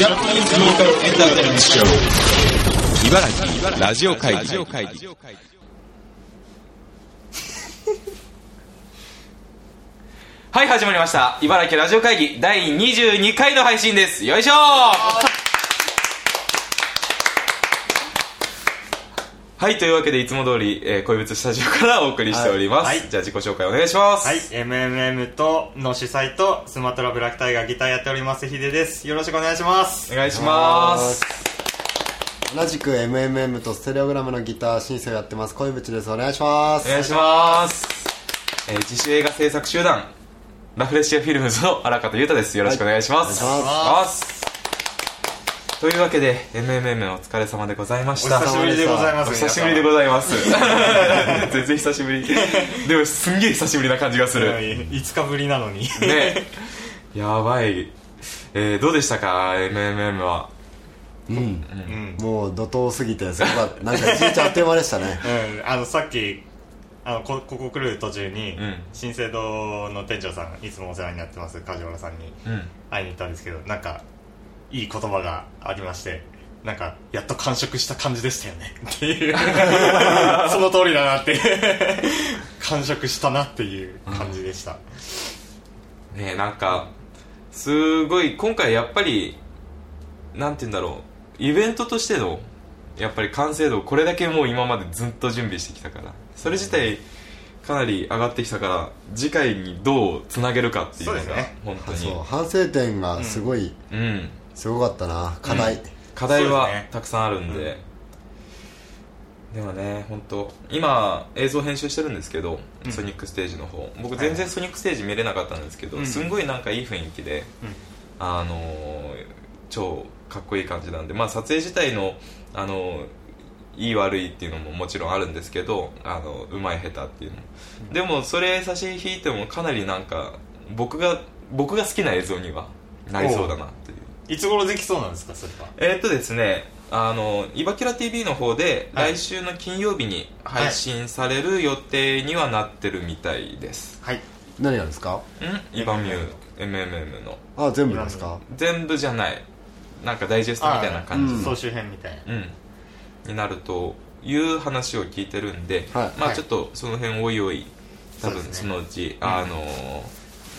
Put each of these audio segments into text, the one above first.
茨城ラジオ会議はい、始まりました。茨城ラジオ会議第22回の配信です。よいしょはい、というわけでいつも通り、えー恋物スタジオからお送りしております。はいはいじゃあ自己紹介お願いします。はい、MMM との主催とスマトラブラックタイガーギターやっておりますヒデですよろしくお願いしますお願いします。同じく MMM とステレオグラムのギター申請をやってます恋淵ですお願いしますお願いします。えー自主映画制作集団、ラフレシアフィルムズの荒方裕太です。よろしくお願いします。はいお願いします。というわけで、MMM お疲れ様でございました。お久しぶりでございます。お久しぶりでございます。全然久しぶり。でもすんげえ久しぶりな感じがする。5日ぶりなのに。ね。やばい、えー、どうでしたか？MMM は。うん。うん、もう怒涛すぎてすごかったなんか一日あっという間でしたね。うん、あのさっきあのこここ来る途中に、うん。新生堂の店長さんいつもお世話になってます梶原さんにうん。会いに行ったんですけどなんかいい言葉がありましてなんかやっと完食した感じでしたよね。っていう。その通りだなって。完食したなっていう感じでした、ねなんかすごい今回やっぱりなんて言うんだろう。イベントとしてのやっぱり完成度これだけもう今までずっと準備してきたから。それ自体かなり上がってきたから次回にどうつなげるかっていうのが本当に。反省点がすごい、うんすごかったな。課題、課題はたくさんあるんで。でもね本当今映像編集してるんですけど、うん。ソニックステージの方。僕全然ソニックステージ見れなかったんですけど、うん。すんごいなんかいい雰囲気で、うん。あのー超かっこいい感じなんでまあ撮影自体のあのーいい悪いっていうのももちろんあるんですけどあのうまい下手っていうのも、でもそれ差し引いてもかなりなんか僕が僕が好きな映像にはなりそうだなっていういつ頃できそうなんですかそれは？えーっとですねあのイバキュラ TV の方ではい。来週の金曜日に配信される予定にはなってるみたいです、はい。何がですか？ん？イバミュー MMM の。あ全部ですか？全部じゃない。なんかダイジェストみたいな感じ。うん。総集編みたいな。うん、になるという話を聞いてるんで、はい。まあはい。ちょっとその辺おいおい多分そうですね。そのうち、あの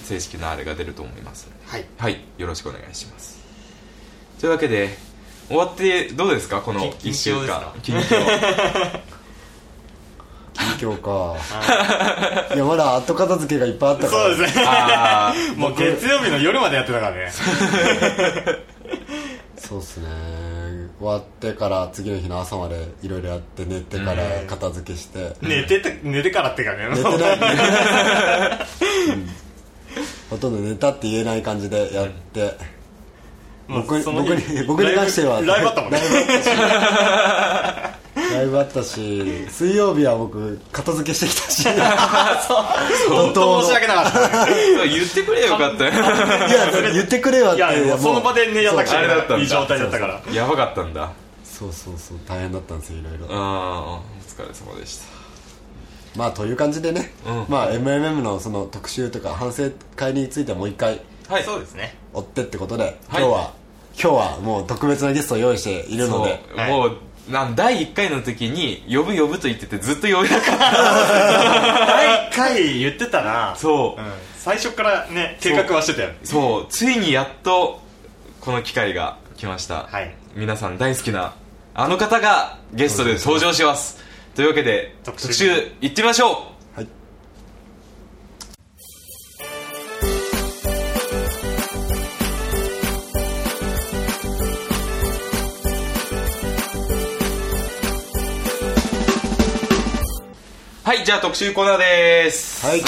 正式なあれが出ると思います。はい。はい。よろしくお願いしますというわけで終わってどうですか？このき1週間。近況近況か？いやまだ後片付けがいっぱいあったから。そうですね。もう月曜日の夜までやってたからね。そうっすね。終わってから次の日の朝までいろいろやって寝てから片付けして、寝てて寝てからってかね。寝てない、うん。ほとんど寝たって言えない感じでやって、うその日僕に僕に関しては。ライブライブあったもんね。ライブあったし水曜日は僕片付けしてきたし。本当申し訳なかった言ってくれよかったよ。いや言ってくれよって。その場でねやったくちゃあれだったんだ。いい状態だったから。やばかったんだ。そうそうそう大変だったんですよいろいろ。ああお疲れ様でした。まあという感じでね、うん。まあ MMM のその特集とか反省会についてはもう一回はい。そうですね。追ってってことで、今日は今日はもう特別なゲストを用意しているので。そう、はい。もうなん第1回の時に呼ぶ呼ぶと言っててずっと呼べなかった第1回言ってたな。そう。うん。最初からね計画はしてたよ。そう。ついにやっとこの機会が来ました、はい。皆さん大好きなあの方がゲストで登場します。というわけで特集いってみましょうはいはいじゃあ特集コーナーです。はい。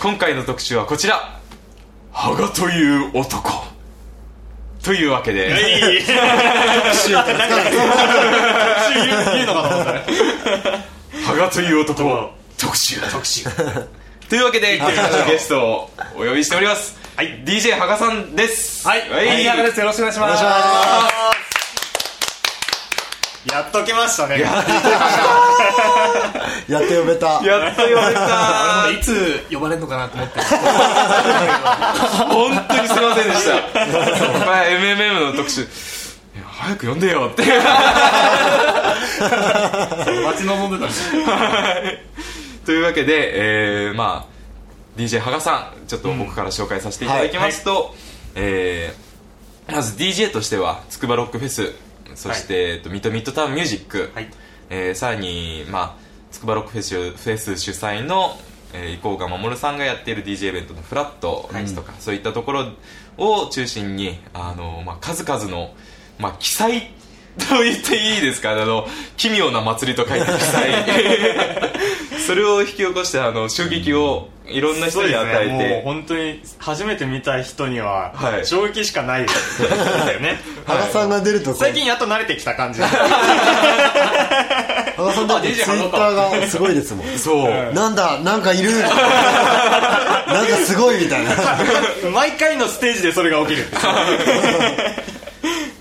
今回の特集はこちら。羽賀という男。というわけで、いい言 うのかと思ったね。羽賀という男特集。特集。というわけで今日のゲストをお呼びしております。はい。DJ 羽賀さんです。はい。はい。はい羽賀です。よろしくお願いします。お願いしまやっときましたね。やっと呼べた。やっと言われたいつ呼ばれるのかなと思って。本当にすいませんでした。まあ MMM の特集。早く呼んでよって。待ち望んでたんでというわけで、えー、まあ DJ 羽賀さんちょっと僕から紹介させていただきますと、えーまず DJ としてはつくばロックフェスそして、えっとミッドミッドタウンミュージック、はい。えーさらにまあつくばロックフェスフェス主催のえー、伊甲賀守さんがやっている DJ イベントのフラットですとか、そういったところを中心にあの、まあ、数々の、まあ、記載と言っていいですか？あの奇妙な祭りと書いて記載 それを引き起こしてあの衝撃をいろんな人に与えて、もう本当に初めて見た人にははい。衝撃しかないですよね。羽賀さんが出ると最近やっと慣れてきた感じ。羽賀さんだってツイッターがすごいですもん。そう、なんだなんかいる。なんかすごいみたいな。毎回のステージでそれが起きる。ん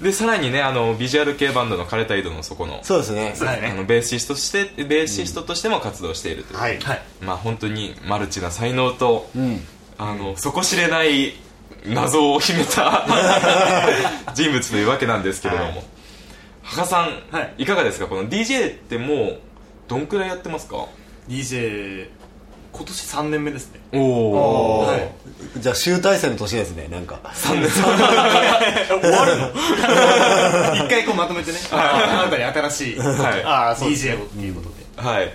でさらにねあのビジュアル系バンドの枯れた井戸の底のそうですね。そうですね。あのベーシストとしてベーシストとしても活動しているという、はい。まあ本当にマルチな才能と、うん。あの底知れない謎を秘めた 人物というわけなんですけれども、はい。羽賀さん、はい。いかがですか？この DJ ってもうどんくらいやってますか？DJ 今年3年目ですね。おおはい。じゃあ集大成の年ですねなんか。3年。終わるの？一回こうまとめてね。あなたに新しいはい。ああそうです DJ をっていうことで。はい。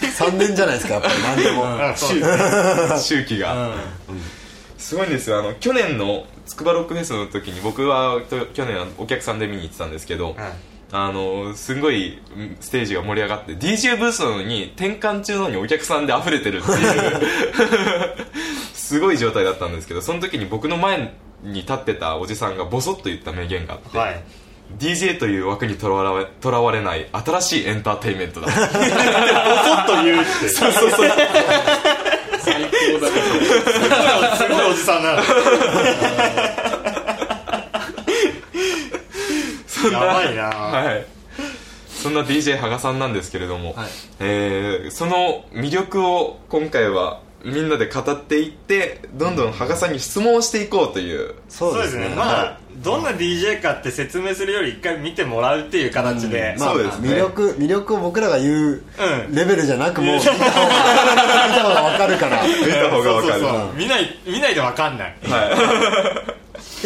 3年じゃないですかやっぱり何でも。う 周期が、すごいんですよ。あの去年のつくばロックフェスの時に僕はと去年はお客さんで見に行ってたんですけど、あのすんごいうんステージが盛り上がって DJ ブースなのに転換中なのにお客さんで溢れてるっていう。すごい状態だったんですけどその時に僕の前に立ってたおじさんがボソッと言った名言があって、はい。DJ という枠にとらわれとらわれない新しいエンターテインメントだ。ポソッと言うって。そうそうそう。最高だねすごいおじさんな。のやばいな。はい。そんな DJ 羽賀さんなんですけれども、はい。えーその魅力を今回はみんなで語っていってどんどん羽賀さんに質問をしていこうという。そうですね。まあどんな DJ かって説明するより一回見てもらうっていう形で。まあそうですね。魅力魅力を僕らが言ううん。レベルじゃなくもう見た方が見た方が分かるから。い見た方がわかる。そうそうそう。見ない見ないでわかんない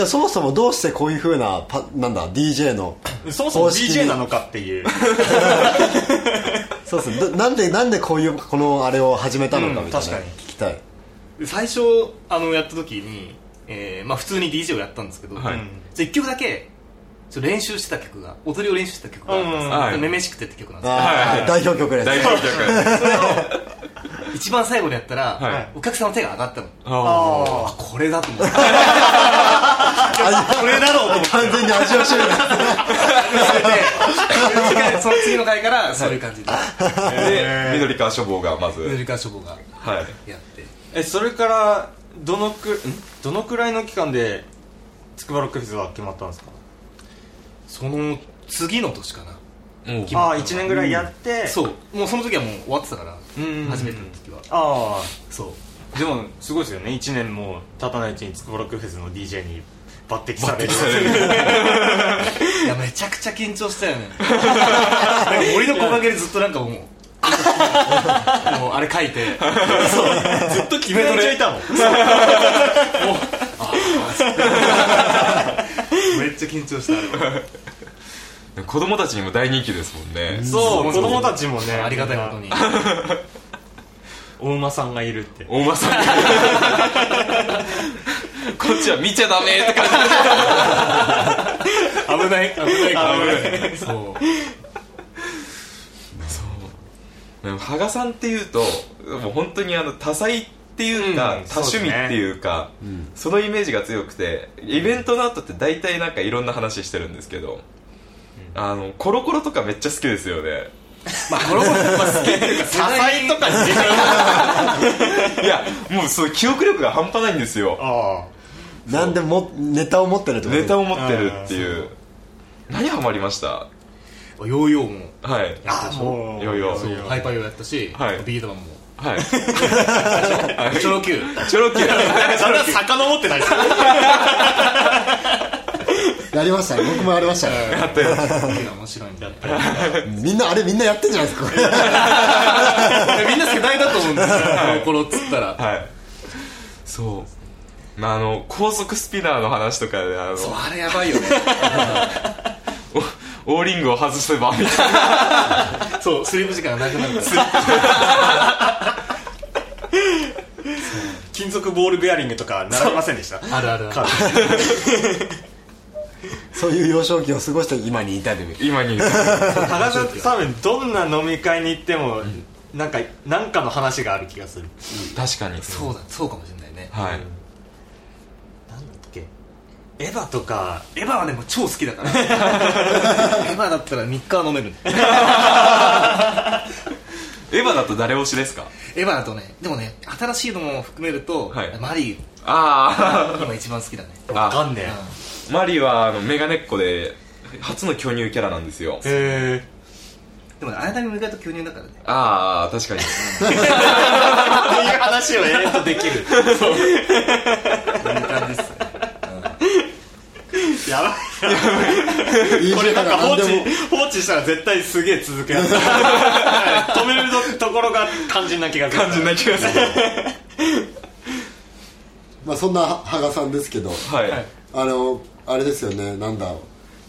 やそもそもどうしてこういうふうなパなんだ DJ のそもそも公式 DJ なのかっていう。そうです。ねどなんでなんでこういうこのあれを始めたのかみたいな、うん確かに。聞きたい。最初あのやった時に、えーまあ、普通に DJ をやったんですけど、はい。じゃあ1曲だけ練習してた曲が踊りを練習してた曲があったんですめめしくてって曲なんですよ。あー代表曲です。大表曲 一番最後でやったら、はい。お客さんの手が上がったの。ああこれだと思ってこれだろうと完全に味を占めた。でその次の回からそういう感じで。ーで緑川書房がまず。緑川書房がはい。やって。えそれからどのくん？どのくらいの期間でつくばロックフェスは決まったんですか？その次の年かなもうああ1年ぐらいやって。そう。もうその時はもう終わってたからうん初めての時は。あそう。あでもすごいですよね。1年も経たないうちにつくばロックフェスの DJ に抜擢される いやめちゃくちゃ緊張したよね。森の木陰でずっとなんかもう もうあれ書いて。ずっと決めとれ。いたのめっちゃ緊張した子供たちにも大人気ですもんね。そう子供たちもね。ありがたいことに。お馬さんがいるって。大間さん。こっちは見ちゃダメって感じ。危ない。危ない。危ない。そう。でも羽賀さんっていうともう本当にあの多彩っていうか、うん多趣味っていうかそのイメージが強くてイベントの後って大体なんかいろんな話してるんですけど、あのコロコロとかめっちゃ好きですよね。まあこの子まあ好きっていうか多彩とかにい。やもうそう記憶力が半端ないんですよ。あなんでもネタを持ってるってこと？ネタを持ってるっていう。何ハマりました？ヨーヨーも。はい。やったでしょ？もう。ヨーヨー。そうハイパーヨーやったし、はい。ビートマンも。はい。チョロ Q チョロ Q それは遡ってないですやりましたね。僕もやりましたね。やったよ。面白いんだよみんなあれみんなやってんじゃないですか。みんな世代だと思うんですよ。この頃っつったら。はい。そう。まああの高速スピナーの話とかであのそうあれやばいよね。おオーリングを外せばみたいな。そうスリープ時間がなくなるから。金属ボールベアリングとか習いませんでした？あるある。ある そういう幼少期を過ごして今に至る今に高田多分どんな飲み会に行っても、なんかなんかの話がある気がする、確かに。そうだそうかもしれないね。はい。なんだっけ？エヴァとか。エヴァはでも超好きだから。エヴァだったら3日は飲める エヴァだと誰推しですか？エヴァだとねでもね新しいのも含めると、はい。マリあー。今一番好きだね。あわかんねあマリはあのメガネっ子で初の巨乳キャラなんですよ。えへでもねあやなみも意外と巨乳だからね。ああ確かに。えっていう話を永遠とできる。こう。いう感じっすねやばいいいこれなんか放置放置したら絶対すげえ続くやつ止めるところが肝心な気がする。肝心な気がする。まあそんな羽賀さんですけどはい。あのあれですよねなんだ。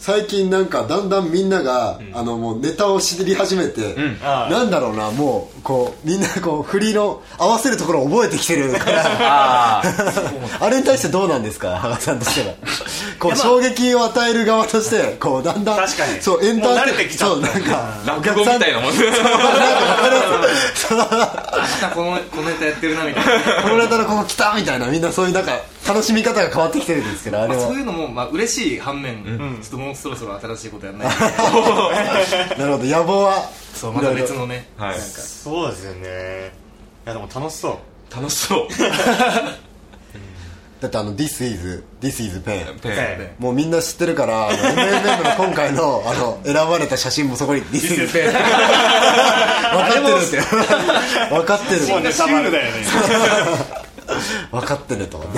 最近なんかだんだんみんなが、あのもうネタを知り始めて、ん。ああ。なんだろうなもうこうみんなこう振りの合わせるところを覚えてきてるから。ああ。れに対してどうなんですか羽賀さんとしては。こう衝撃を与える側としてこうだんだん確かに。そうエンターもう慣れてきちゃった。そうなんか。あ落語みたいなもんそうなんか わかこのネタやってるなみたいな。このネタのここ来たみたいな。みんなそういうなんか楽しみ方が変わってきてるんですけどあれは。まあそういうのもまあ嬉しい反面、ちょっともうそろそろ新しいことやんないと。なるほど野望は。そうまた別のね。はい。そうですよね。いやでも楽しそう。楽しそう。だってあの「This is This is Pen」ペンえもうみんな知ってるから MMM の今回のあの選ばれた写真もそこに「This is Pen」分かってるって。分かってる。もうねシュールだよね分かってると。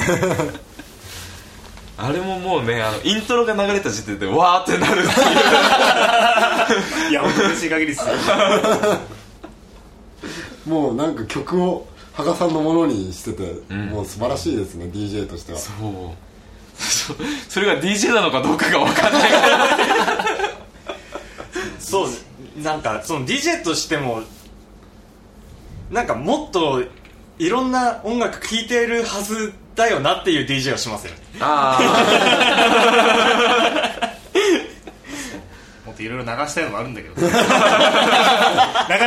あれももうねあのイントロが流れた時点でわーってなるっていう。いや本当嬉しい限りっすよ。もうなんか曲を羽賀さんのものにしてて、もう素晴らしいですね DJ としては。そう。そ それが DJ なのかどうかが分かんない。そうなんかその DJ としてもなんかもっといろんな音楽聴いてるはずだよなっていう DJ をしますよね。あ もっといろいろ流したいのもあるんだけど なか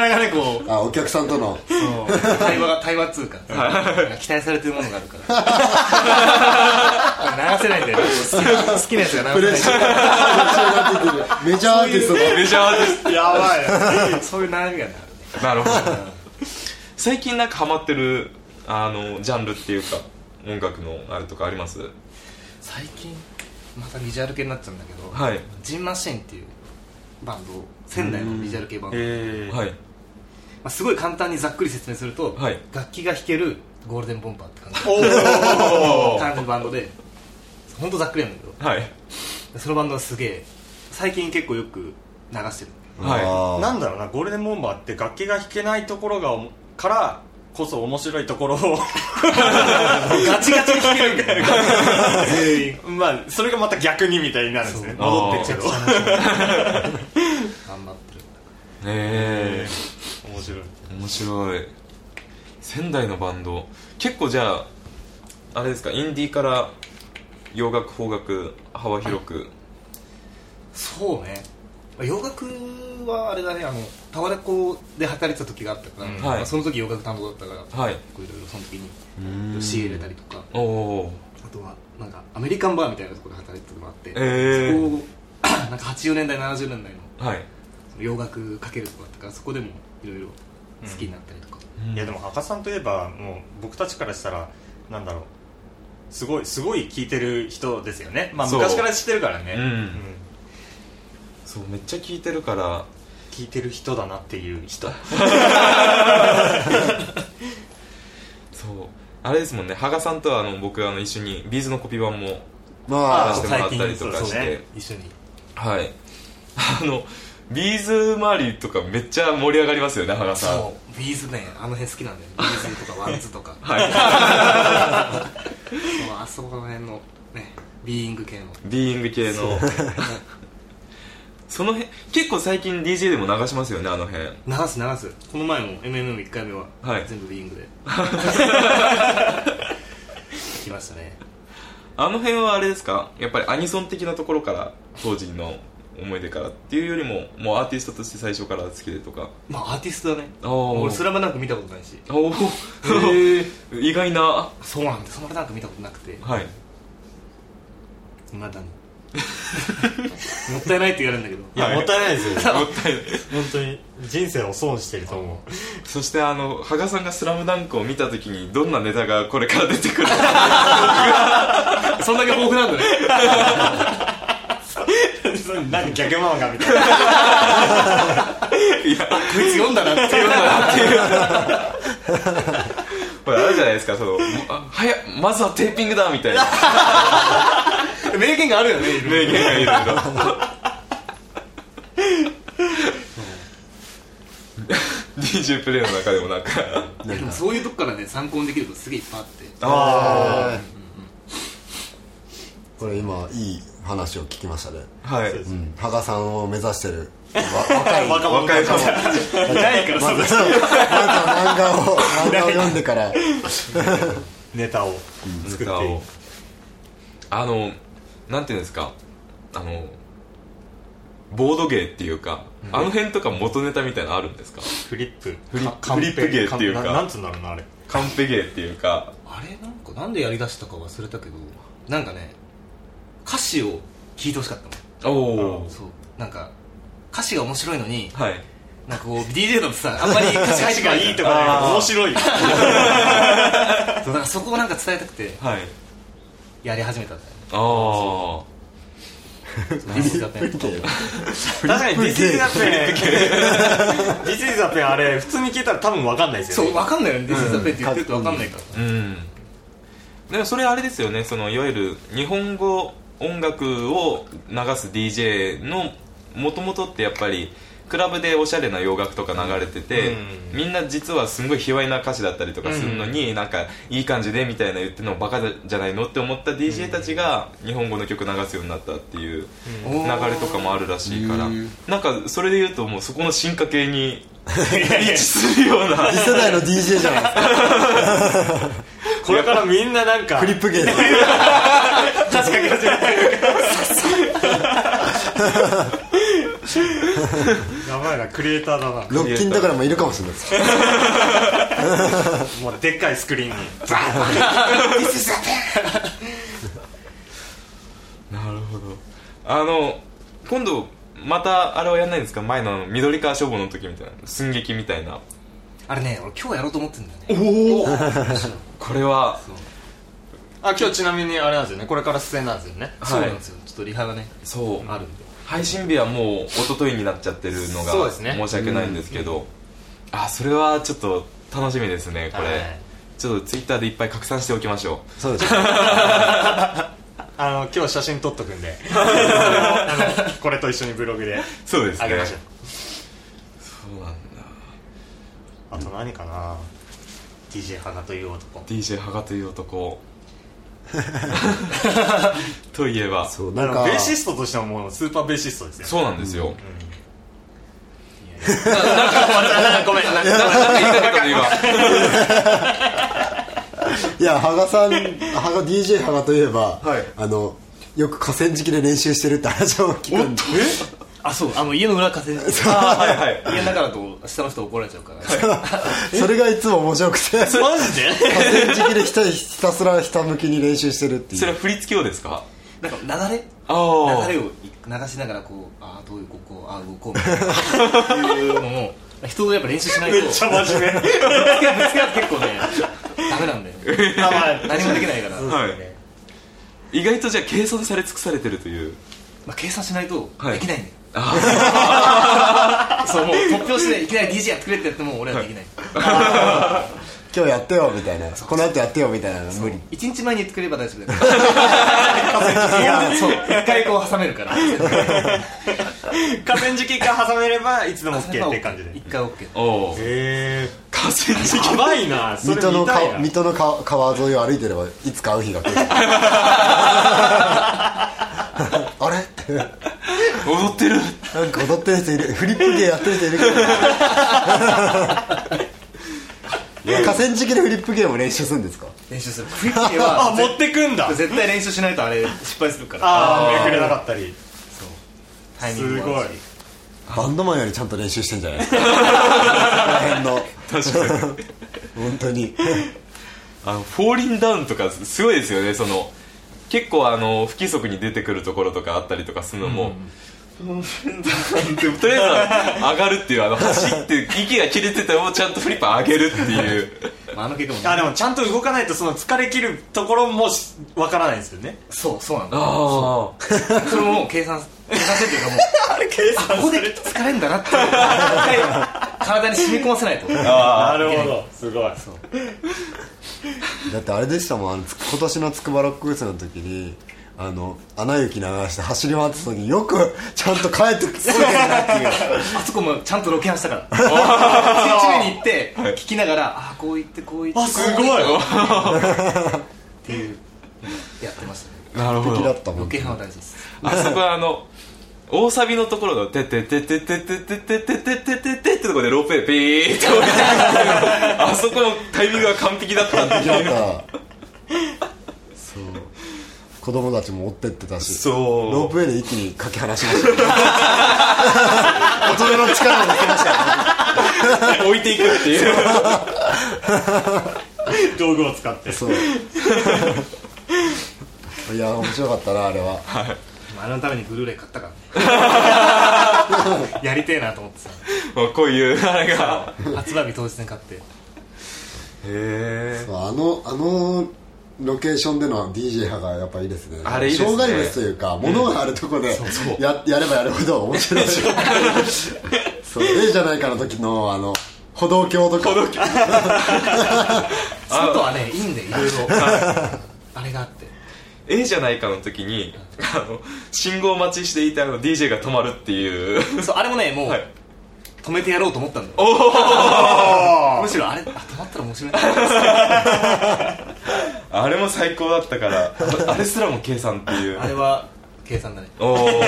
なかねこう。あお客さんとの。対話が 対話っつうか。期待されてるものがあるから。流せないんだよね。好きな好きなやつが流せシャーがメジャーアーティストメジャーですやばい。ないそういう悩みがね。あるなるほど最近なんかハマってるあのジャンルっていうか音楽のあれとかあります？最近またビジュアル系になっちゃうんだけど、はい。ジンマシンっていうバンド仙台のビジュアル系バンド、えはい。まあ、すごい簡単にざっくり説明すると、はい。楽器が弾けるゴールデンボンバーって感じ。お感じのバンドで本当ざっくりなんだけど。はい。そのバンドはすげえ最近結構よく流してる。はい。なんだろうなゴールデンボンバーって楽器が弾けないところがからこそ面白いところを ガチガチに弾けるんだよ全員。まあそれがまた逆にみたいになるんですね。戻ってっちゃう。と頑張ってる。ええ。面白い。面白い。仙台のバンド。結構じゃああれですかインディーから洋楽邦楽幅広く。そうね。まあ洋楽はあれだねあのタワレコで働いてた時があったから、うん。まはい。あその時洋楽担当だったからはい。結構いろいろその時に仕入れたりとか。あとはなんかアメリカンバーみたいなところで働いてたのがあって、えー。そこをなんか80年代70年代のはい。その洋楽かけるとこだったからそこでもいろいろ好きになったりとか、いやでも赤さんといえばもう僕たちからしたらなんだろう。すごいすごい聴いてる人ですよね。まあ昔から知ってるからね。うんそうめっちゃ聞いてるから。聞いてる人だなっていう人。そう。あれですもんね。羽賀さんとはあの僕あの一緒にビーズのコピー版もまあ出してもらったりとかして、ね一緒に。はい。あの B'z周りとかめっちゃ盛り上がりますよね羽賀さん。そう。 B'zねあの辺好きなんだよ。 B'zとか WANDSとか。はい。あそこら辺のねビーイング系の。ビーイング系のその辺結構最近 DJ でも流しますよねあの辺。流す流す。この前も MMM1 回目ははい。全部ビーイングで。来ましたね。あの辺はあれですか？やっぱりアニソン的なところから当時の思い出からっていうよりももうアーティストとして最初から好きでとか。まあアーティストだね。おー。俺スラムダンク見たことないし。おお 意外な。はそうなんだ。スラムダンク見たことなくて。い。まだに もったいないって言われるんだけど。いや、はい。もったいないですよ。もったいない。本当に人生を損してると思う。そしてあの羽賀さんが「スラムダンクを見た時にどんなネタがこれから出てくるのそんだけ豊富なんだね。なんか逆漫画みたいな。こいつ読んだなっていうのがこれあるじゃないですかそのあ早っまずはテーピングだみたいな 名言があるよね名言がいろいろ DJ プレイの中でもなんか。でもそういうとこからね参考にできることすげえいっぱいあって。あえーこれ今いい話を聞きましたね。あはい。うん。羽賀さんを目指してる。わ 若い。若者。若いかもないからまずまずは漫画を漫画を読んでから。ネタを作っていいあのなんていうんですか？あのボードゲーっていうか、あの辺とか元ネタみたいなのあるんですか？フリップ。フリッかフリップ芸っていうか。ななんつうんだろうなあれ。カンペゲーっていうか。あれなんかなんでやりだしたか忘れたけどなんかね歌詞を聞いてほしかったの。おおそう。なんか歌詞が面白いのにはい。なんかこう DJ だとさあんまり 歌詞入ってこないいいとかね面白いそう。だからそこをなんか伝えたくてはい。やり始めたんだよねああ 確かに This is a pen This is a pen あれ普通に聞いたら多分分かんないですよね。そう分かんないよね。ビジザペンって言ってると分かんないから。うん。でもそれあれですよね。そのいわゆる日本語音楽を流す DJ のもともとってやっぱりクラブでおしゃれな洋楽とか流れてて、みんな実はすんごい卑猥な歌詞だったりとかするのに、なんかいい感じでみたいな言ってるのバカじゃないのって思った DJ たちが日本語の曲流すようになったっていう流れとかもあるらしいから、なんかそれで言うともうそこの進化系に位置するような。次世代の DJ じゃないですか。これからみんななんかフリップゲーで 確かに確かに やばいなクリエイターだな。ロッキンとかでもいるかもしれないです。もうでっかいスクリーンに。なるほど。あの今度またあれはやんないんですか？前の緑川消防の時みたいな。寸劇みたいな。あれね俺今日やろうと思ってんだよね。おおこれはあ今日ちなみにあれなんですよね。これから出演なんですよね。そうなんですよ。ちょっとリハがねそう。あるんで配信日はもう一昨日になっちゃってるのがそうですね。申し訳ないんですけどあそれはちょっと楽しみですねこれ、はい。ちょっとツイッターでいっぱい拡散しておきましょそうですね。あの今日写真撮っとくんで。これと一緒にブログでうそうですあげましょう。そうなんだ。あと何かな？DJ 花という男。DJ ハガという男 といえば。そうなんか。ベーシストとしてももうスーパーベーシストですよ。そうなんですよ、ごめん。なんか言いたかったの今。いや羽賀さん羽賀 DJ 羽賀といえば、はい。あのよく河川敷で練習してるって話を聞くんであそうあの家の裏風 あーはいはい。家の中だと下の人怒られちゃうから。それがいつも面白くて。河マジで？川敷でひたひたすら下向きに練習してるっていう。それは振り付けをですか？なんか流れ？流れを流しながらこうああどういうここああ動こうみたいな。いうのも人とやっぱ練習しないと。めっちゃ真面目。ぶつけ合って結構ねダメなんだよ。あまあ何もできないから、はい。意外とじゃあ計算され尽くされてるという。まあ、計算しないとはいできないんだよ、そうもう突拍子でいきなり DJ やってくれってやっても俺はできない。今日やってよみたいな。この後やってよみたいな。の無理。一日前に言ってくれれば大丈夫だから そう。一回こう挟めるから。河川敷が挟めればいつでも OK っていう感じで。一回 OK おおへえ河川敷。やばいなそれ水戸の見たいな。川水戸の川川沿いを歩いてればいつか会う日が来る。あれ？って踊ってる。なんか踊ってる人いる。フリップ芸やってる人いるけど。河川敷でフリップ芸も練習するんですか？練習する。クイックはあ持ってくんだ。絶対練習しないとあれ失敗するから。ああめくれなかったりタイミングもあるし。バンドマンよりちゃんと練習してんじゃない？ですかこの。辺の確かに。本当に。あのフォーリンダウンとかすごいですよね。その結構あの不規則に出てくるところとかあったりとかするのも、フォーリンダウンってとりあえず上がるっていうあの走って息が切れててもちゃんとフリップ上げるっていう。まああの結果もあでもちゃんと動かないとその疲れ切るところもしわからないんですよね。そうそうなんだ。あそれももう計算計算してっていうかもうあれ 計算ここで疲れるんだなって体に染み込ませないと。あなるほど。すごい。だってあれでしたもん。あのつ今年の筑波ロックフェスの時にあの「アナ雪」流して走り回ってた時によくちゃんと帰ってこれてるなっていう。あそこもちゃんとロケハンしたから。1日目に行って聞きながらあこう言ってこう言って。あすごい。っていうやってましたね。なるほど。ロケハンは大事です。あそこはあの大サビのところの「ててててててててててててて」ってところでロープウェイピーって降りてあそこのタイミングが完璧だったんで子供たちも追ってってたしそう。ロープウェイで一気にかけ離しました。よ大人の力を抜けましたよ置いていくっていう。道具を使って。そう。いや面白かったなあれは。あれのためにブルーレイ買ったからね。やりてえなと思ってさ。もうこういうあれが。発売日当日に買って。へえそうあのあのロケーションでの DJ 派がやっぱいいですね。あれいいですね。障害物というか物があるとこでややればやるほど面白い。そう A じゃないかの時のあの歩道橋とか。歩道橋。外はねいいんでいろい。ろあれがあって。A じゃないかの時にあの信号待ちしていたあの DJ が止まるっていう。そうあれもねもう、はい。止めてやろうと思ったんだよ。むしろあれあ止まったら面白い も最高だったから あれすらも計算っていう。あれは計算だね。おお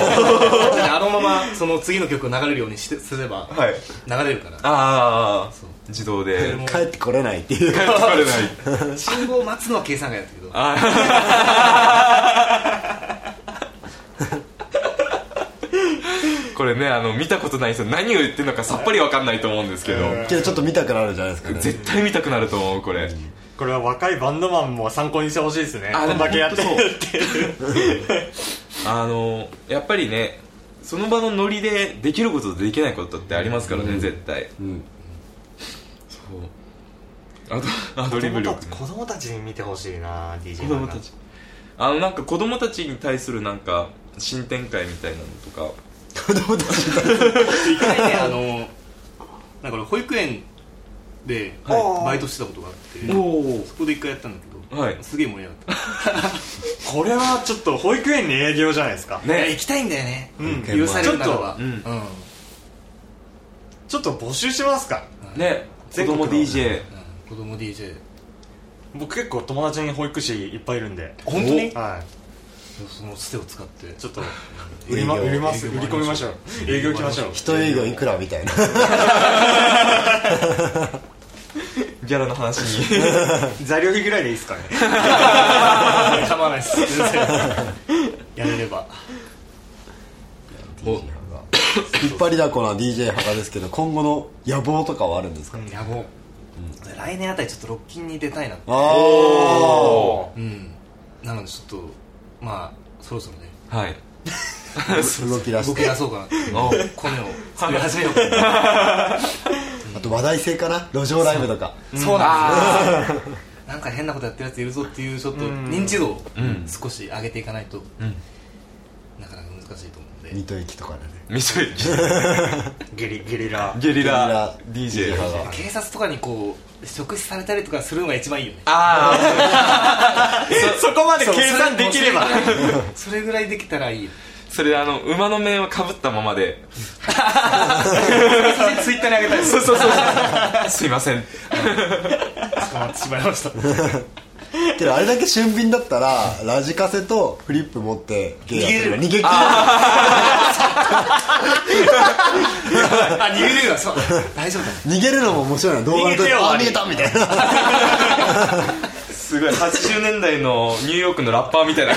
あのままその次の曲を流れるようにしてすればはい。流れるから。ああ自動で。も帰ってこれないっていう。帰ってこれない。信号を待つのは計算外だったけど。あー。これねあの見たことない人何を言ってるのかさっぱりわかんないと思うんですけど。けどちょっと見たくなるじゃないですかね。絶対見たくなると思うこれこれは若いバンドマンも参考にしてほしいですね。あこんだけやってるって。いう。あのやっぱりねその場のノリでできることとできないことってありますからね、絶対。うん。そう。あとアドリブ力ね子供たちに見てほしいな DJ 子供たち。あのなんか子供たちに対するなんか新展開みたいなのとか。子供たち一回 ねあのなんか俺保育園ではい。バイトしてたことがあっておそこで一回やったんだけどはい。すげえ盛り上がった。これはちょっと保育園に営業じゃないですか。ね。行きたいんだよね。うん。許されるならば。ちょっとうん。ちょっと募集しますか。ね。子供全国の DJ うん。子供 DJ 僕結構友達に保育士いっぱいいるんで。本当に？はそのつてを使って。いちょっと売り,、ま、売ります。売り込みましょう。営業行きましょう。一営業いくらみたいな。ギャラの話に。材料費ぐらいでいいですかね。構わないです。やれれば。お引っ張りだこな DJ 派ですけど今後の野望とかはあるんですか、野望。来年あたりちょっとロッキンに出たいなあおうん。なのでちょっとまあそろそろね。はい。あ 動き出し動きて出そうかなっておコネを作り始めようかな。あと話題性かな？路上ライブとか。そうなんですよ。なんか変なことやってるやついるぞっていうちょっとうん認知度をうん。少し上げていかないと。うん。なかなか難難しいと思うんで水戸駅とかでね。みそ駅。ゲリゲリラ。ゲリラ。ゲリ DJ ラ DJ が。警察とかにこう職質されたりとかするのが一番いいよね。ああ そこまで計算できれば。それぐらいできたらいいよ。それであの馬の面をかぶったままで。ツイッターにあげたいそうそうそう。すいません。捕まってしまいましたけどあれだけ俊敏だったらラジカセとフリップ持ってゲーやってる。逃げ切れる。あ逃げれるわそう。大丈夫だ。逃げるのも面白いな。動画の時。あ逃げたみたいな。すごい。80年代のニューヨークのラッパーみたいな。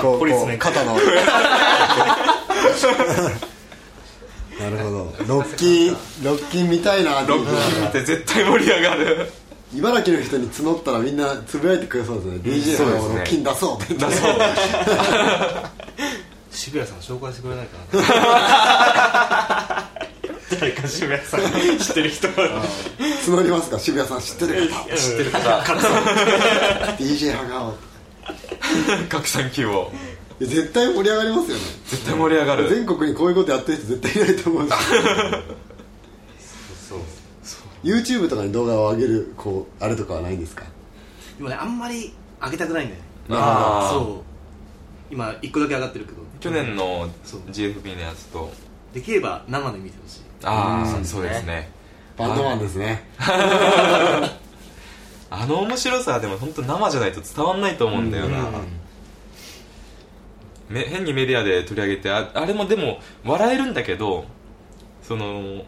こうポリスねこう肩のなるほど。ロッキンロッキン見たいなってロッキンって絶対盛り上がる。茨城の人に募ったらみんなつぶやいてくれそうですね。DJ そうですね。のロッキン出そうってだそう渋谷さん紹介してくれないかな 誰か渋谷さん。知ってる人募りますか？渋谷さん知ってる方。知ってる方。DJ ハガオ拡散希望絶対盛り上がりますよね。絶対盛り上がる。全国にこういうことやってる人絶対いないと思うしそう。YouTube とかに動画を上げるこうあれとかはないんですか？でもねあんまり上げたくないんだよね。あー。そう。今一個だけ上がってるけど。去年のそう。GFB のやつと。できれば生で見てほしい。ああうん。そうですね。バンドマンですね。あの面白さはでも本当生じゃないと伝わんないと思うんだよな、め変にメディアで取り上げてああれもでも笑えるんだけどその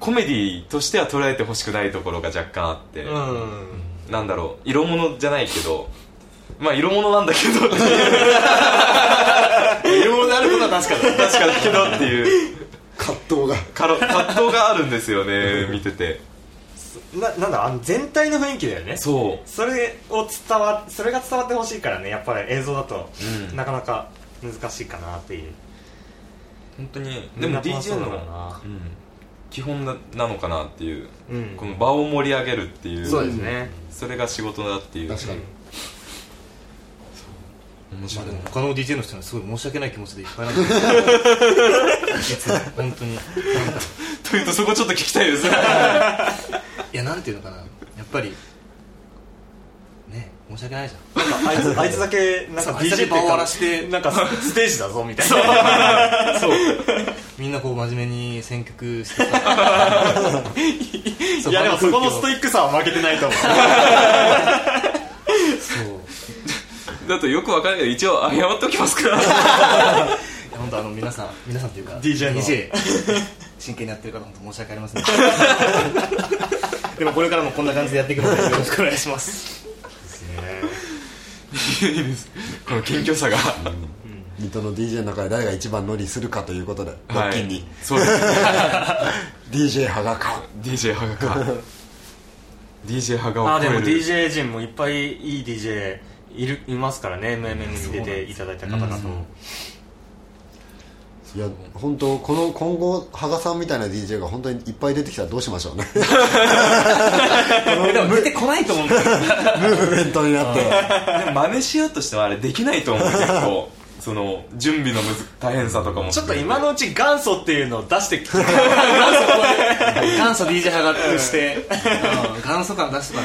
コメディとしては捉えてほしくないところが若干あって、うん。なんだろう色物じゃないけどまあ色物なんだけど 色々であることは確かだ。確かだけどっていう。葛藤が。葛藤があるんですよね見ててななんだあの全体の雰囲気だよね。そう。それを伝わそれが伝わってほしいからね。やっぱり映像だと、うん。なかなか難しいかなっていう。本当にでも DJ のそうん基本ななのかなっていう。うん。この場を盛り上げるっていう。そうですね、それが仕事だっていう。確かに。面白い。まあでも他の DJ の人にはすごい申し訳ない気持ちでいっぱいなんだけど本当に。というとそこちょっと聞きたいです いやなんていうのかな。やっぱりね申し訳ないじゃん。なんかあいつあいつだけなんかそうあいつだ DJ ってけ場を荒らして。なんかステージだぞみたいな。そう。みんなこう真面目に選曲してさ。いやでもそこのストイイックさは負けてないと思う。そう。だとよくわかんないけど一応謝っておきますから。いや本当あの皆さん皆さんというか DJ の。DJ 真剣にやってる方本当申し訳ありません。でもこれからもこんな感じでやっていくのでよろしくお願いします。いいですこの謙虚さが。水戸の DJ の中で誰が一番乗りするかということでロッキンに、そうです DJ ハガか。DJ ハガか。DJ ハガをあでも DJ 陣もいっぱいいい DJ いるいますからね。MM に出ていただいた方々も、いや本当この今後羽賀さんみたいな DJ が本当にいっぱい出てきたらどうしましょうね。でも出てこないと思う。ムーブメントになって。でも真似しようとしてもあれできないと思う結構その準備のむず大変さとかも。ちょっと今のうち元祖っていうのを出してきて元祖 DJ 派がして。うん。元祖感出してた。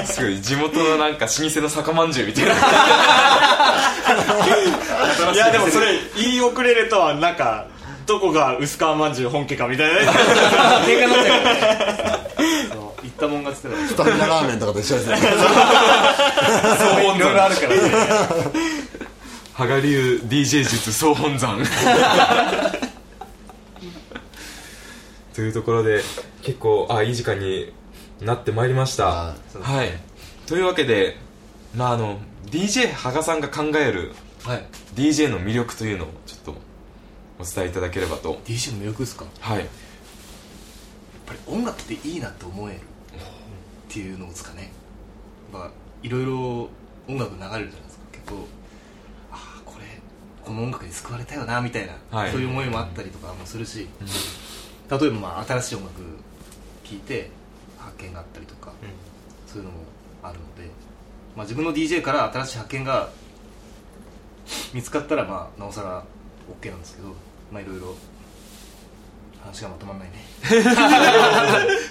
よすごい地元のなんか老舗の酒まんじゅうみたいな。い。やでもそれ言い遅れるとはなんかどこが薄皮まんじゅう本家かみたいな。喧嘩になっちゃうから。そう。言ったもん勝ちだよスタミナラーメンとかと一緒ですね総本いろいろあ山るからね羽賀流 DJ 術総本山。というところで結構あいい時間になってまいりました。あはい。というわけでまああの DJ 羽賀さんが考えるはい。DJ の魅力というのをちょっとお伝えいただければと。DJ の魅力ですか？やっはいぱり音楽っていいなって思えるっていうのですかね。まあいろいろ音楽流れるじゃないですか。結構この音楽に救われたよなみたいな、はい。そういう思いもあったりとかもするし、例えばまあ新しい音楽聴いて発見があったりとか、そういうのもあるのでまあ、自分の DJ から新しい発見が見つかったらまあなおさら OK なんですけどまあいろいろ話がまとまんないね。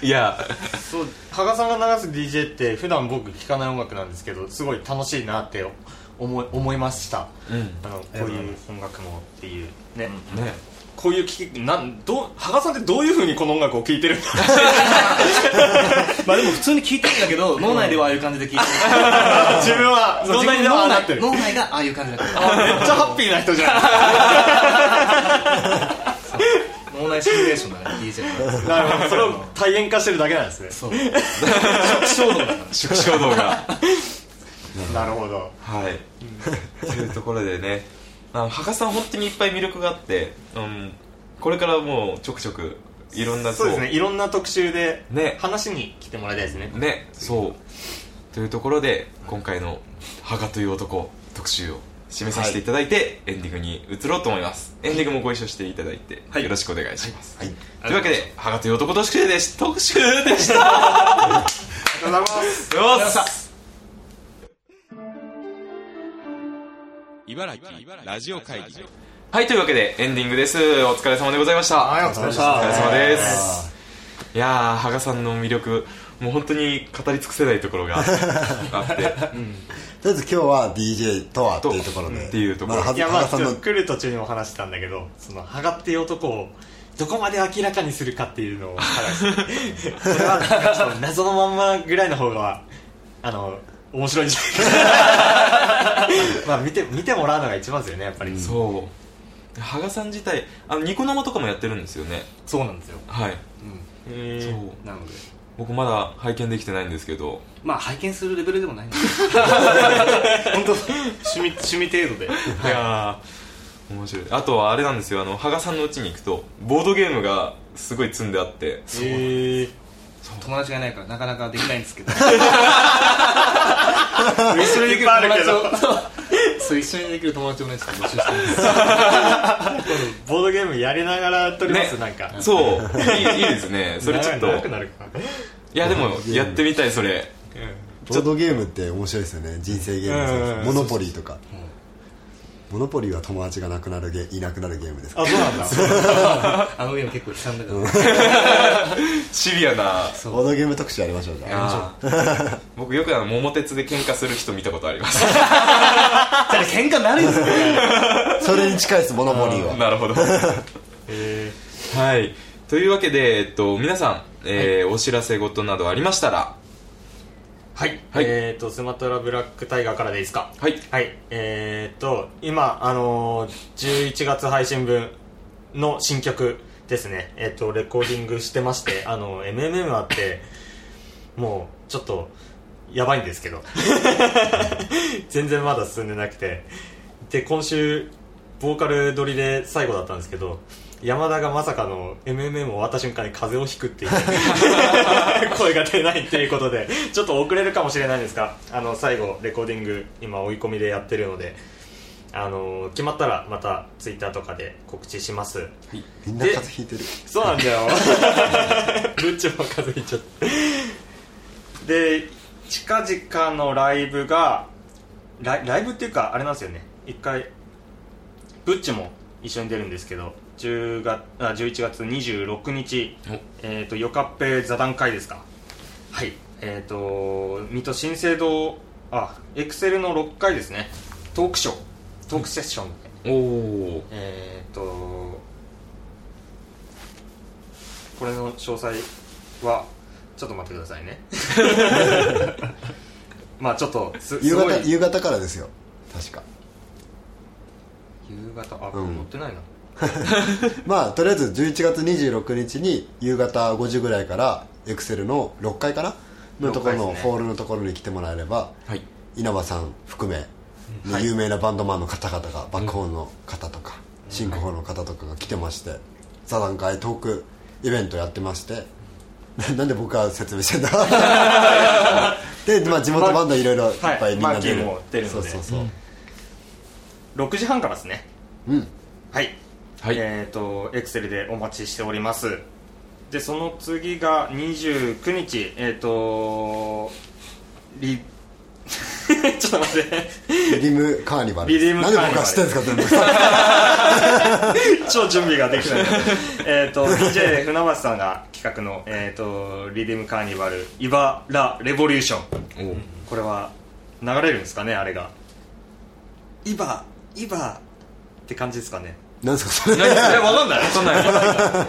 いや。そう羽賀さんが流す DJ って普段僕聴かない音楽なんですけどすごい楽しいなって思い思いました。うん。あのこういう音楽もっていう。ね、ね。こういう聴きなんどう羽賀さんってどういうふうにこの音楽を聴いてるんだ まあでも普通に聞いてるんだけど脳内ではああいう感じで聞いてる。自分は脳内ではああなってる脳内がああいう感じだからあめっちゃハッピーな人じゃ脳内シミュレーションだね DJ なるほど。それを体現化してるだけなんですね。そう。初期衝動だから。縮小動画なるほど。はい、というところでね。あの羽賀さん本当にいっぱい魅力があって、うん、これからもうちょくちょくいろんなそうですね。いろんな特集でね。話に来てもらいたいですね。ね。そう。というところで今回の「羽賀という男」特集を締めさせていただいて、エンディングに移ろうと思います。エンディングもご一緒していただいて、はい。よろしくお願いします、はい。というわけで「羽賀という男特集」でし特集でした。ありがとうございます 茨城ラジオ会議はいというわけでエンディングです。お疲れ様でございました。はいお疲れ様でした。お疲れ様です。いやー羽賀さんの魅力もう本当に語り尽くせないところがあって、とりあえず今日は DJ とはっていうところで。っていうところ。まあはいずやまあ来る途中にも話してたんだけどその羽賀っていう男をどこまで明らかにするかっていうのを話してそれは謎のまんまぐらいの方があの面白いんじゃないかな まあ見て見てもらうのが一番ですよねやっぱり、そう。羽賀さん自体あのニコ生とかもやってるんですよね？そうなんですよ。はい。へー。そう。なので。僕まだ拝見できてないんですけど。まあ拝見するレベルでもないんです。本当趣味趣味程度で。いやー面白い。あとはあれなんですよ。あの羽賀さんの家に行くとボードゲームがすごい積んであって。へー友達がいないからなかなかできないんですけど。一緒にできる友達をそう一緒にできる友達をねちょっと募集してますボードゲームやりながら撮ります、ね。なんか。そう。いいいいですね。それちょっと。長くなるかいやでもやってみたいそれ。ボードゲームって面白いですよね。人生ゲームうんうんうん。モノポリーとかモノポリーは友達がなくなるゲいなくなるゲームですか？あそうなんだ。あのゲーム結構悲惨だから。シビアな。ボードゲーム特集やりましょうじゃあ。あー。僕よくあの桃鉄で喧嘩する人見たことあります。じゃあ喧嘩になるんですよ それに近いですモノポリーは。なるほど。へはい。というわけで、えっと、皆さん、えーお知らせ事などありましたらはい、はい。えっ、とスマトラブラックタイガーからでいいですか？はい。はい。えっ、と今あのー、11月配信分の新曲ですね。えっ、とレコーディングしてましてあの MMM あってもうちょっとやばいんですけど。全然まだ進んでなくて。で今週ボーカル撮りで最後だったんですけど山田がまさかの MMM 終わった瞬間に風邪をひくっていう。声が出ないっていうことでちょっと遅れるかもしれないんですがあの最後レコーディング今追い込みでやってるのであの決まったらまたツイッターとかで告知します。みんな風邪ひいてる。そうなんだよ。ブッチも風邪ひいちゃった。で近々のライブがライライブっていうかあれなんですよね。一回ブッチも一緒に出るんですけど10月あ11月26日。お。えっ、とよかっぺ座談会ですか？はい。えっ、と水戸新生堂あエクセルの6回ですね。トークショー。トークセッション。で、おおえーっとこれの詳細はちょっと待ってくださいね。まあちょっとす夕すごい。方夕方からですよ。確か。夕方？あ、うん。乗ってないなまあとりあえず11月26日に夕方5時ぐらいからエクセルの6階かな？のところの6階ですね。ホールのところに来てもらえればはい。稲葉さん含め、有名なバンドマンの方々がバックホーンの方とか、シンクホーンの方とかが来てまして座談会トークイベントやってましてなんで僕が説明してんだ？で、まあ、地元バンドいろいろい。っぱはいいみんな出る,、マーキーも出るので。そうそうそう、6時半からですね。うん。はい、はい。えーっとエクセルでお待ちしております。でその次が29日。えーっとリ ちょっと待って。リリムカーニバル。リリムカーニバル。なんで僕が知ってるんですか？超準備ができてない。えっと DJ 船橋さんが企画の、えー、とリディムカーニバル「イバラレボリューション。おう」これは流れるんですかね？あれが「イバイバ」って感じですかね？なんですかそれ。えわかんない。そんなん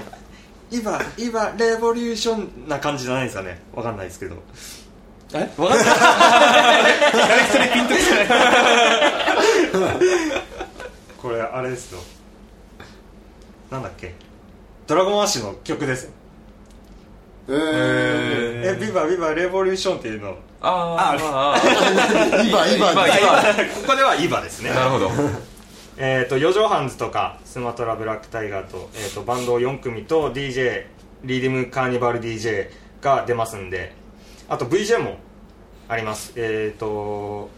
イバイバレボリューションな感じじゃないですかね。わかんないですけど。え？わかんない。誰一人ピンときて。な いこれあれですよ。なんだっけ？ドラゴンアッシュの曲です。よえー。えビバビバレボリューションっていうの。あーあー。あ今今今今ここではイバですね。ーなるほどえっ、と四畳半ズとかスマトラブラックタイガーと,、えー、とバンド4組と DJ リディムカーニバル DJ が出ますんであと VJ もあります。えっ、と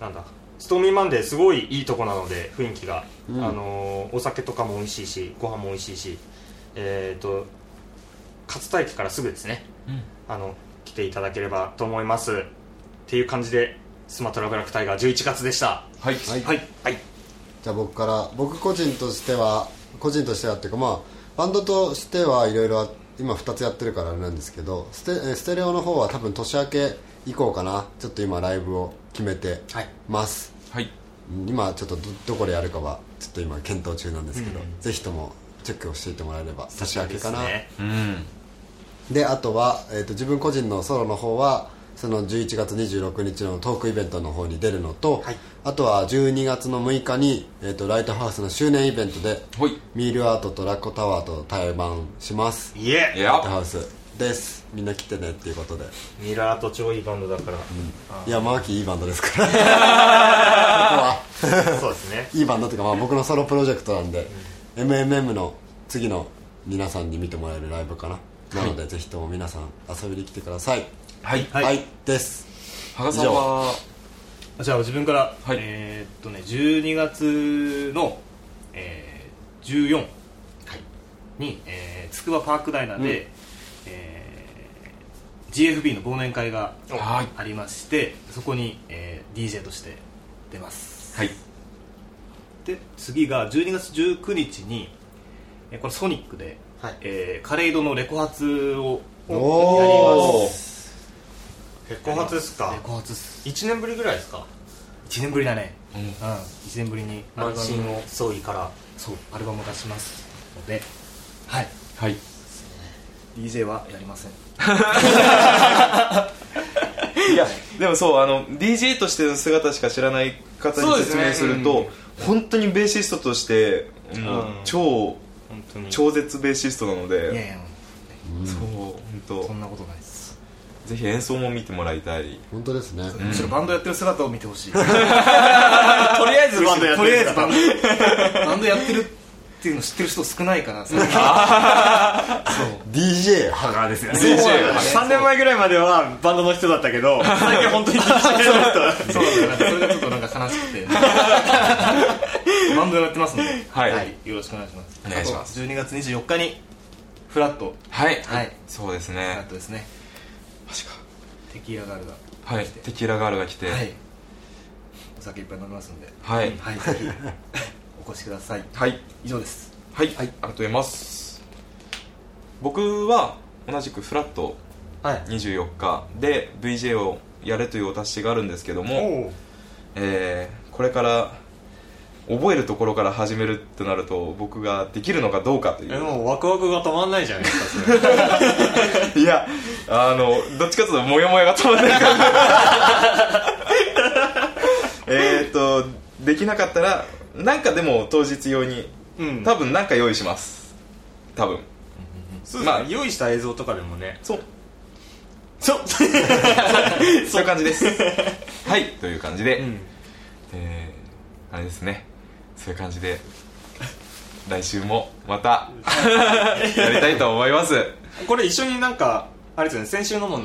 なんだストーミーマンデーすごいいいとこなので雰囲気が、うん。あのーお酒とかも美味しいしご飯も美味しいしえっ、と勝田駅からすぐですね、あの来ていただければと思います。っていう感じでスマトラブラックタイガー11月でした。はい。はい。はい。はい。じゃあ僕から僕個人としては個人としてはっていうかまあバンドとしてはいろいろ今2つやってるからあれなんですけどステえーステレオの方は多分年明け以降かな。ちょっと今ライブを決めてはい。ます、はい。うん今ちょっとどどこでやるかはちょっと今検討中なんですけど、ぜひともチェックをしていってもらえれば年明けかな。ですねうん。であとは、えー、と自分個人のソロの方はその11月26日のトークイベントの方に出るのと、はい。あとは12月の6日に、えー、とライトハウスの周年イベントでほい。ミールアートとラッコタワーと対バンします。いえ。いやライトハウスです。みんな来てねっていうことで。ミラーと超いいバンドだから、いやマーキーいいバンドですから。ここはそうですね。いいバンドっていうか、まあ、僕のソロプロジェクトなんで、MMM の次の皆さんに見てもらえるライブかな。なので、ぜひとも皆さん遊びに来てくださいはい。はい、です。羽賀さんは？じゃあ自分から、はい。えーっとね12月の、えー、14に、えー、筑波パークダイナーで、えー GFB の忘年会がはい。ありましてそこに、えー DJ として出ます。はい。で次が12月19日に、えーこれソニックで、はい。えーカレイドのレコ発をおやりおます結婚初ですか？レコ発っす。1年ぶりぐらいですか？1年ぶりだね。うん。うん、1年ぶりに満身を総意から。そうアルバムを出しますので。はい。はい。DJ はやりません。いやでもそうあの DJ としての姿しか知らない方に説明すると本当にベーシストとしてもううん超超絶ベーシストなのいやいでやそう本当。そんなことないですぜひ演奏も見てもらいたい。本当ですね、むしろバンドやってる姿を見てほしい。とりあえずバンドやってるあえずバンドバンドやってるっていうの知ってる人少ないから 最近。DJ ハガーですよね。DJ 3年前ぐらいまではバンドの人だったけど最近本当に DJ の人そう。なんだそれがちょっとなんか悲しくて。バンドやってますので、はい。よろしくお願いします。お願いします。あと12月24日にフラット。はい。はい。そうですフラッねトですねテキーラガールがはいテキーラガールが来て。はい。お酒いっぱい飲みますんで。はい。はいぜひ お越しください。はい。以上です。はい、ありがとうございます。僕は同じくフラットはい。24日で VJ をやれというお達しがあるんですけども、おえーこれから覚えるところから始めるってなると僕ができるのかどうかという。えもうワクワクが止まんないじゃないですかそれ。いやあのどっちかというとモヤモヤが止まらないえっとできなかったらなんかでも当日用にうん。多分なんか用意します。多分。そうですね。まあ。用意した映像とかでもね。そう。そう。そういう感じです。はいという感じで、うん。えーあれですねそういう感じで来週もまた やりたいと思います。これ一緒になんかあれですよね先週のも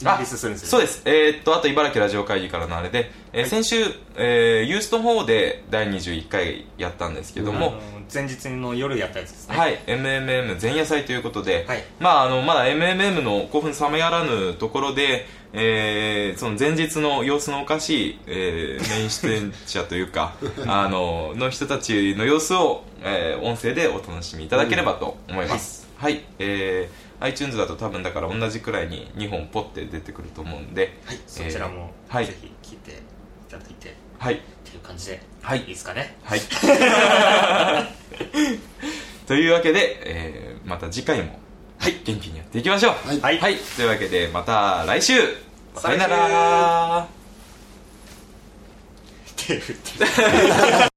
リリースするんですよそうです、えーっとあと茨城ラジオ会議からのあれで、えー先週、えーユーストの方で第21回やったんですけども、前日の夜やったやつですね。はい、MMM 前夜祭ということで、はい。まあ、あのまだ MMM の興奮冷めやらぬところで、えーその前日の様子のおかしい、えーメイン出演者というか あのの人たちの様子を、えー音声でお楽しみいただければと思います、はい。えー iTunes だと多分だから同じくらいに2本ポッて出てくると思うんで、はいそちらもえーはい。ぜひ聞いていただいてっはい。ていう感じではい。いいですかね？はい。というわけで、えーまた次回も、はい、元気にやっていきましょう。はい。はい、というわけでまた来週。さよなら。手振って